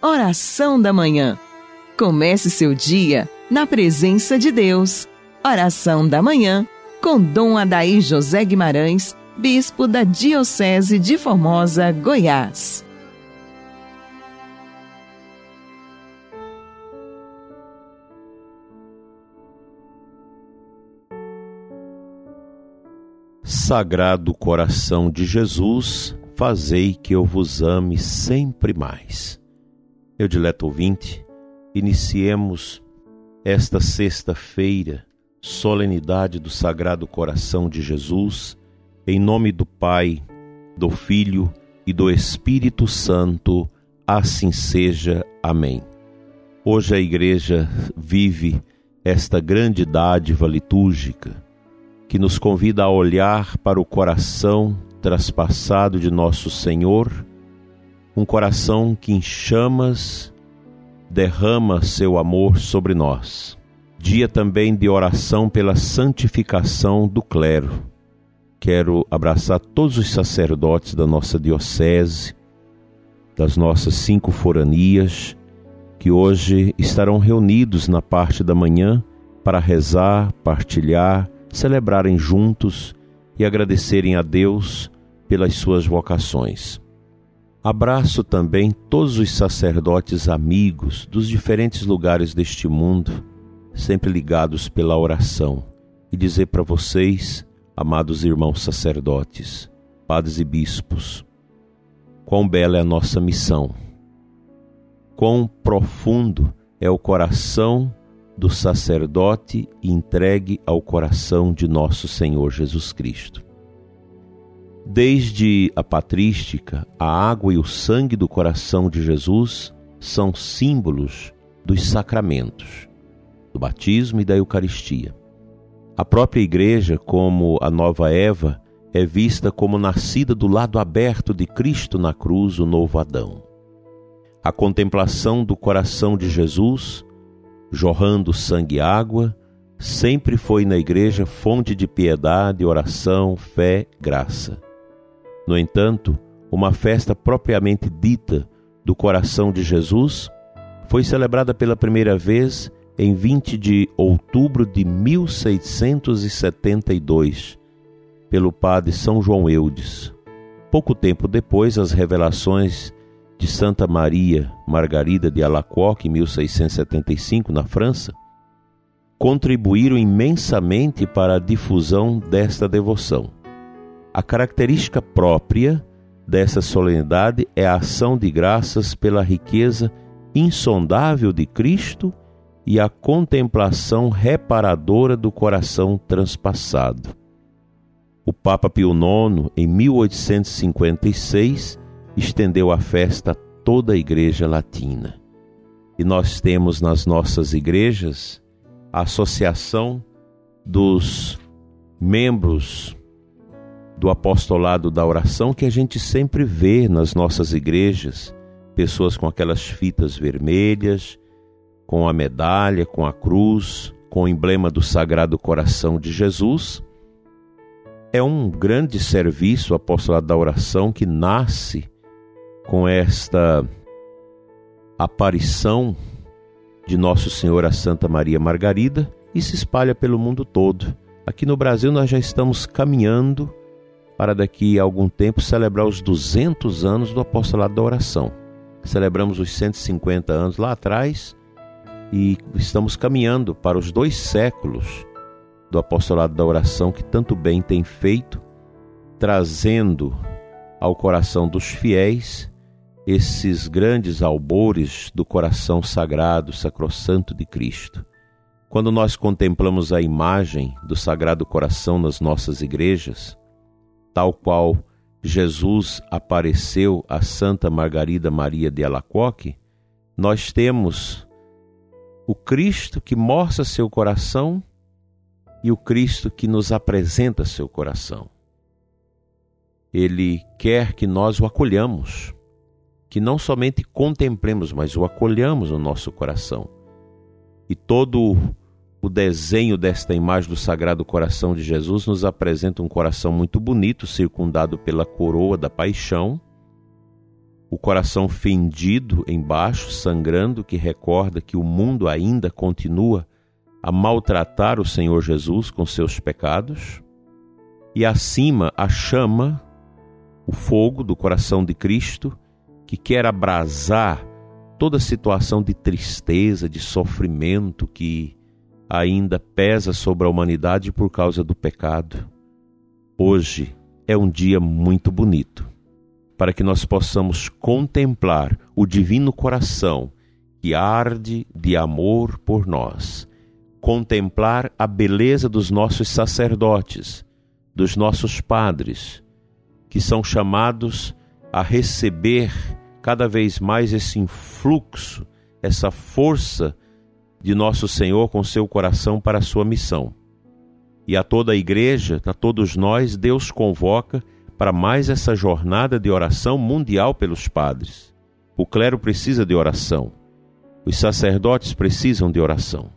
Oração da Manhã. Comece seu dia na presença de Deus. Oração da Manhã com Dom Adaí José Guimarães, Bispo da Diocese de Formosa, Goiás. Sagrado coração de Jesus, fazei que eu vos ame sempre mais. Meu dileto ouvinte, iniciemos esta sexta-feira, solenidade do Sagrado Coração de Jesus, em nome do Pai, do Filho e do Espírito Santo, assim seja. Amém. Hoje a Igreja vive esta grande dádiva litúrgica que nos convida a olhar para o coração traspassado de nosso Senhor, um coração que em chamas derrama seu amor sobre nós. Dia também de oração pela santificação do clero. Quero abraçar todos os sacerdotes da nossa diocese, das nossas cinco foranias, que hoje estarão reunidos na parte da manhã para rezar, partilhar, celebrarem juntos e agradecerem a Deus pelas suas vocações. Abraço também todos os sacerdotes amigos dos diferentes lugares deste mundo, sempre ligados pela oração, e dizer para vocês, amados irmãos sacerdotes, padres e bispos, quão bela é a nossa missão, quão profundo é o coração do sacerdote entregue ao coração de nosso Senhor Jesus Cristo. Desde a patrística, a água e o sangue do coração de Jesus são símbolos dos sacramentos, do batismo e da Eucaristia. A própria Igreja, como a nova Eva, é vista como nascida do lado aberto de Cristo na cruz, o novo Adão. A contemplação do coração de Jesus jorrando sangue e água, sempre foi na igreja fonte de piedade, oração, fé, graça. No entanto, uma festa propriamente dita do coração de Jesus foi celebrada pela primeira vez em 20 de outubro de 1672 pelo padre São João Eudes. Pouco tempo depois, as revelações de Santa Maria Margarida de Alacoque, em 1675, na França, contribuíram imensamente para a difusão desta devoção. A característica própria dessa solenidade é a ação de graças pela riqueza insondável de Cristo e a contemplação reparadora do coração transpassado. O Papa Pio IX, em 1856, estendeu a festa a toda a igreja latina. E nós temos nas nossas igrejas a associação dos membros do apostolado da oração que a gente sempre vê nas nossas igrejas, pessoas com aquelas fitas vermelhas, com a medalha, com a cruz, com o emblema do Sagrado Coração de Jesus. É um grande serviço o apostolado da oração que nasce com esta aparição de Nosso Senhor a Santa Maria Margarida e se espalha pelo mundo todo. Aqui no Brasil nós já estamos caminhando para daqui a algum tempo celebrar os 200 anos do apostolado da oração. Celebramos os 150 anos lá atrás e estamos caminhando para os dois séculos do apostolado da oração que tanto bem tem feito, trazendo ao coração dos fiéis esses grandes albores do coração sagrado, sacrossanto de Cristo. Quando nós contemplamos a imagem do Sagrado Coração nas nossas igrejas, tal qual Jesus apareceu a Santa Margarida Maria de Alacoque, nós temos o Cristo que mostra seu coração e o Cristo que nos apresenta seu coração. Ele quer que nós o acolhamos que não somente contemplemos, mas o acolhamos no nosso coração. E todo o desenho desta imagem do Sagrado Coração de Jesus nos apresenta um coração muito bonito, circundado pela coroa da paixão, o coração fendido embaixo, sangrando, que recorda que o mundo ainda continua a maltratar o Senhor Jesus com seus pecados, e acima a chama, o fogo do coração de Cristo, que quer abrasar toda situação de tristeza, de sofrimento que ainda pesa sobre a humanidade por causa do pecado. Hoje é um dia muito bonito para que nós possamos contemplar o divino coração que arde de amor por nós, contemplar a beleza dos nossos sacerdotes, dos nossos padres, que são chamados a receber cada vez mais esse influxo, essa força de nosso Senhor com seu coração para a sua missão. E a toda a igreja, a todos nós, Deus convoca para mais essa jornada de oração mundial pelos padres. O clero precisa de oração. Os sacerdotes precisam de oração.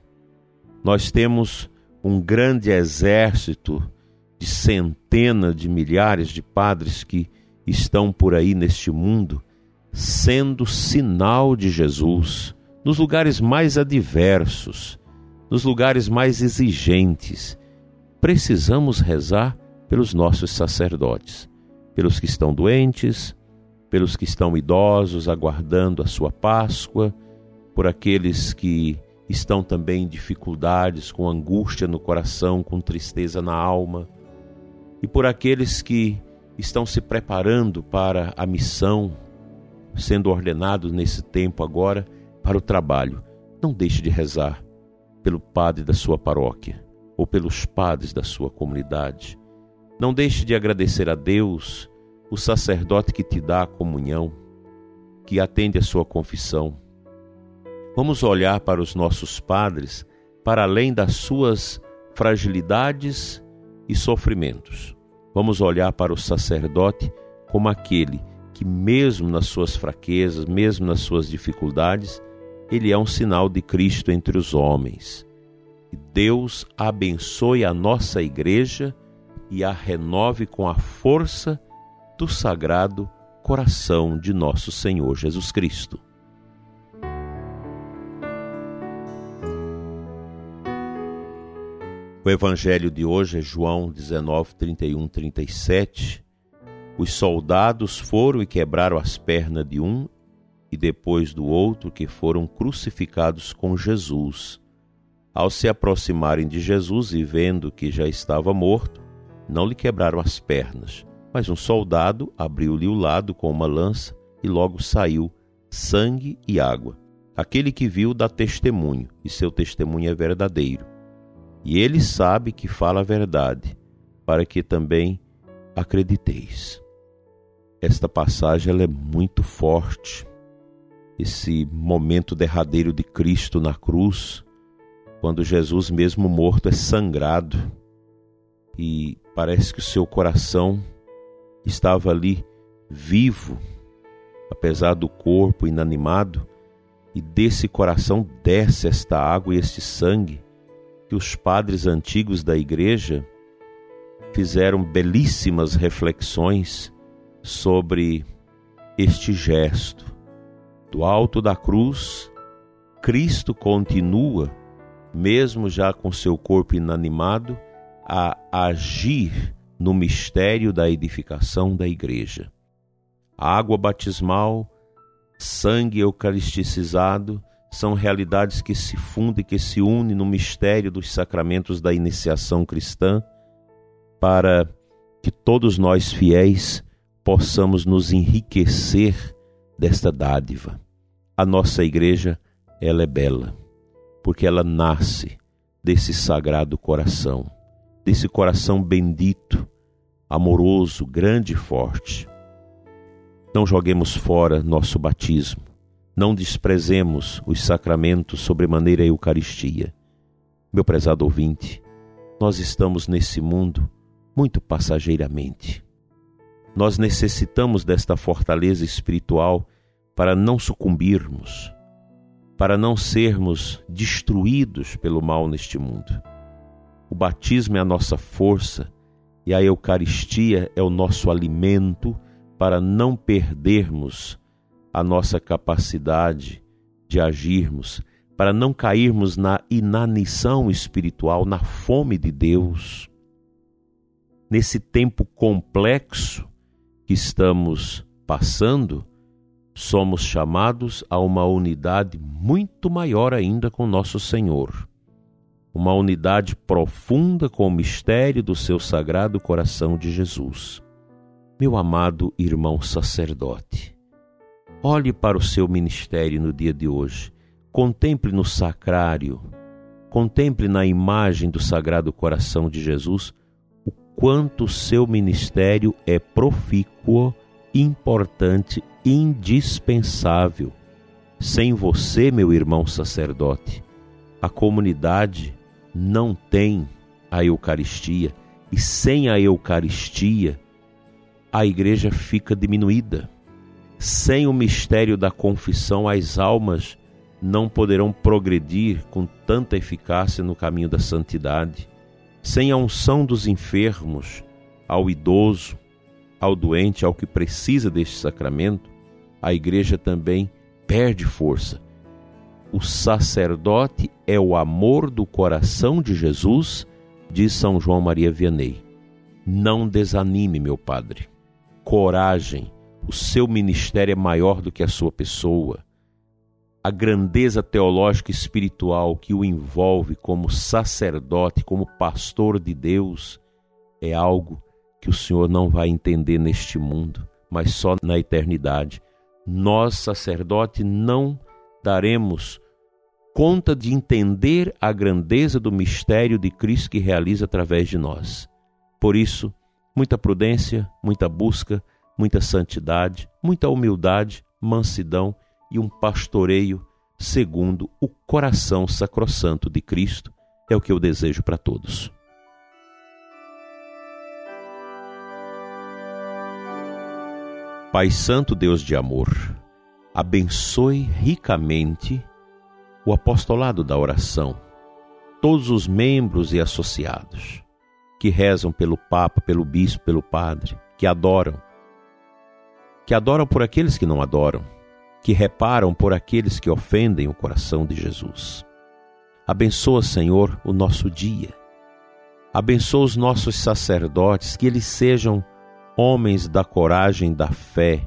Nós temos um grande exército de centenas de milhares de padres que estão por aí neste mundo, sendo sinal de Jesus nos lugares mais adversos, nos lugares mais exigentes. Precisamos rezar pelos nossos sacerdotes pelos que estão doentes, pelos que estão idosos aguardando a sua Páscoa, por aqueles que estão também em dificuldades, com angústia no coração, com tristeza na alma, e por aqueles que estão se preparando para a missão, sendo ordenados nesse tempo agora para o trabalho. Não deixe de rezar pelo padre da sua paróquia ou pelos padres da sua comunidade não deixe de agradecer a Deus, o sacerdote que te dá a comunhão, que atende a sua confissão. Vamos olhar para os nossos padres para além das suas fragilidades e sofrimentos. Vamos olhar para o sacerdote como aquele que, mesmo nas suas fraquezas, mesmo nas suas dificuldades, ele é um sinal de Cristo entre os homens. Deus abençoe a nossa igreja e a renove com a força do sagrado coração de nosso Senhor Jesus Cristo. O evangelho de hoje é João 19, 31, 37. Os soldados foram e quebraram as pernas de um e depois do outro que foram crucificados com Jesus. Ao se aproximarem de Jesus e vendo que já estava morto, não lhe quebraram as pernas, mas um soldado abriu-lhe o lado com uma lança e logo saiu sangue e água. Aquele que viu dá testemunho, e seu testemunho é verdadeiro. E ele sabe que fala a verdade, para que também acrediteis. Esta passagem ela é muito forte. Esse momento derradeiro de Cristo na cruz, quando Jesus, mesmo morto, é sangrado e parece que o seu coração estava ali vivo, apesar do corpo inanimado, e desse coração desce esta água e este sangue que os padres antigos da igreja fizeram belíssimas reflexões sobre este gesto. Do alto da cruz, Cristo continua, mesmo já com seu corpo inanimado, a agir no mistério da edificação da igreja. A água batismal, sangue eucaristicizado, são realidades que se fundem, que se unem no mistério dos sacramentos da iniciação cristã, para que todos nós fiéis possamos nos enriquecer desta dádiva. A nossa igreja, ela é bela, porque ela nasce desse sagrado coração desse coração bendito, amoroso, grande e forte. Não joguemos fora nosso batismo, não desprezemos os sacramentos sobremaneira a Eucaristia. Meu prezado ouvinte, nós estamos nesse mundo muito passageiramente. Nós necessitamos desta fortaleza espiritual para não sucumbirmos, para não sermos destruídos pelo mal neste mundo. O batismo é a nossa força e a Eucaristia é o nosso alimento para não perdermos a nossa capacidade de agirmos, para não cairmos na inanição espiritual, na fome de Deus. Nesse tempo complexo que estamos passando, somos chamados a uma unidade muito maior ainda com nosso Senhor. Uma unidade profunda com o mistério do seu sagrado coração de Jesus. Meu amado irmão sacerdote, olhe para o seu ministério no dia de hoje, contemple no sacrário, contemple na imagem do sagrado coração de Jesus quanto seu ministério é profícuo importante, indispensável. Sem você, meu irmão sacerdote, a comunidade não tem a Eucaristia, e sem a Eucaristia, a igreja fica diminuída. Sem o mistério da confissão, as almas não poderão progredir com tanta eficácia no caminho da santidade. Sem a unção dos enfermos, ao idoso, ao doente, ao que precisa deste sacramento, a igreja também perde força. O sacerdote é o amor do coração de Jesus, diz São João Maria Vianney. Não desanime, meu padre. Coragem, o seu ministério é maior do que a sua pessoa. A grandeza teológica e espiritual que o envolve como sacerdote, como pastor de Deus, é algo que o Senhor não vai entender neste mundo, mas só na eternidade. Nós, sacerdote, não daremos conta de entender a grandeza do mistério de Cristo que realiza através de nós. Por isso, muita prudência, muita busca, muita santidade, muita humildade, mansidão e um pastoreio segundo o coração sacrossanto de Cristo é o que eu desejo para todos. Pai Santo, Deus de amor, abençoe ricamente o apostolado da oração, todos os membros e associados que rezam pelo Papa, pelo Bispo, pelo Padre, que adoram, que adoram por aqueles que não adoram, que reparam por aqueles que ofendem o coração de Jesus. Abençoa, Senhor, o nosso dia. Abençoa os nossos sacerdotes, que eles sejam homens da coragem da fé,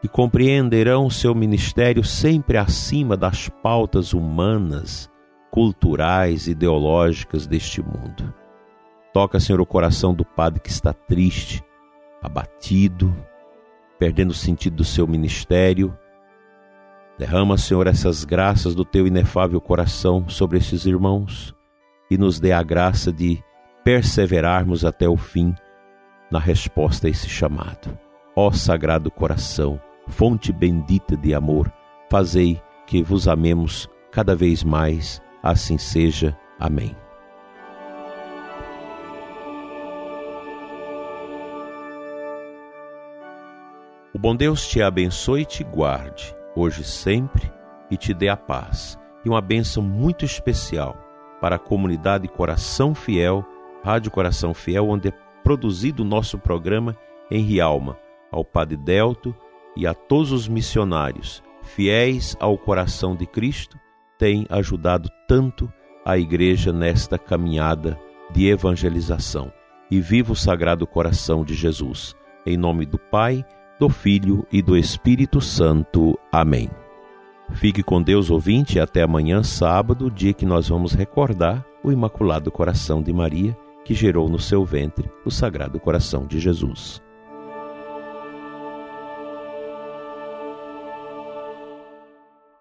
que compreenderão seu ministério sempre acima das pautas humanas, culturais, ideológicas deste mundo. Toca, Senhor, o coração do padre que está triste, abatido, perdendo o sentido do seu ministério. Derrama, Senhor, essas graças do teu inefável coração sobre esses irmãos e nos dê a graça de perseverarmos até o fim na resposta a esse chamado. Ó Sagrado Coração, fonte bendita de amor, fazei que vos amemos cada vez mais, assim seja. Amém. O bom Deus te abençoe e te guarde, hoje e sempre, e te dê a paz. E uma bênção muito especial para a comunidade Coração Fiel, Rádio Coração Fiel, onde é produzido o nosso programa em Rialma, ao Padre Delto e a todos os missionários fiéis ao coração de Cristo, têm ajudado tanto a igreja nesta caminhada de evangelização. E viva o Sagrado Coração de Jesus. Em nome do Pai, do Filho e do Espírito Santo. Amém. Fique com Deus, ouvinte, até amanhã, sábado, dia que nós vamos recordar o Imaculado Coração de Maria que gerou no seu ventre o Sagrado Coração de Jesus.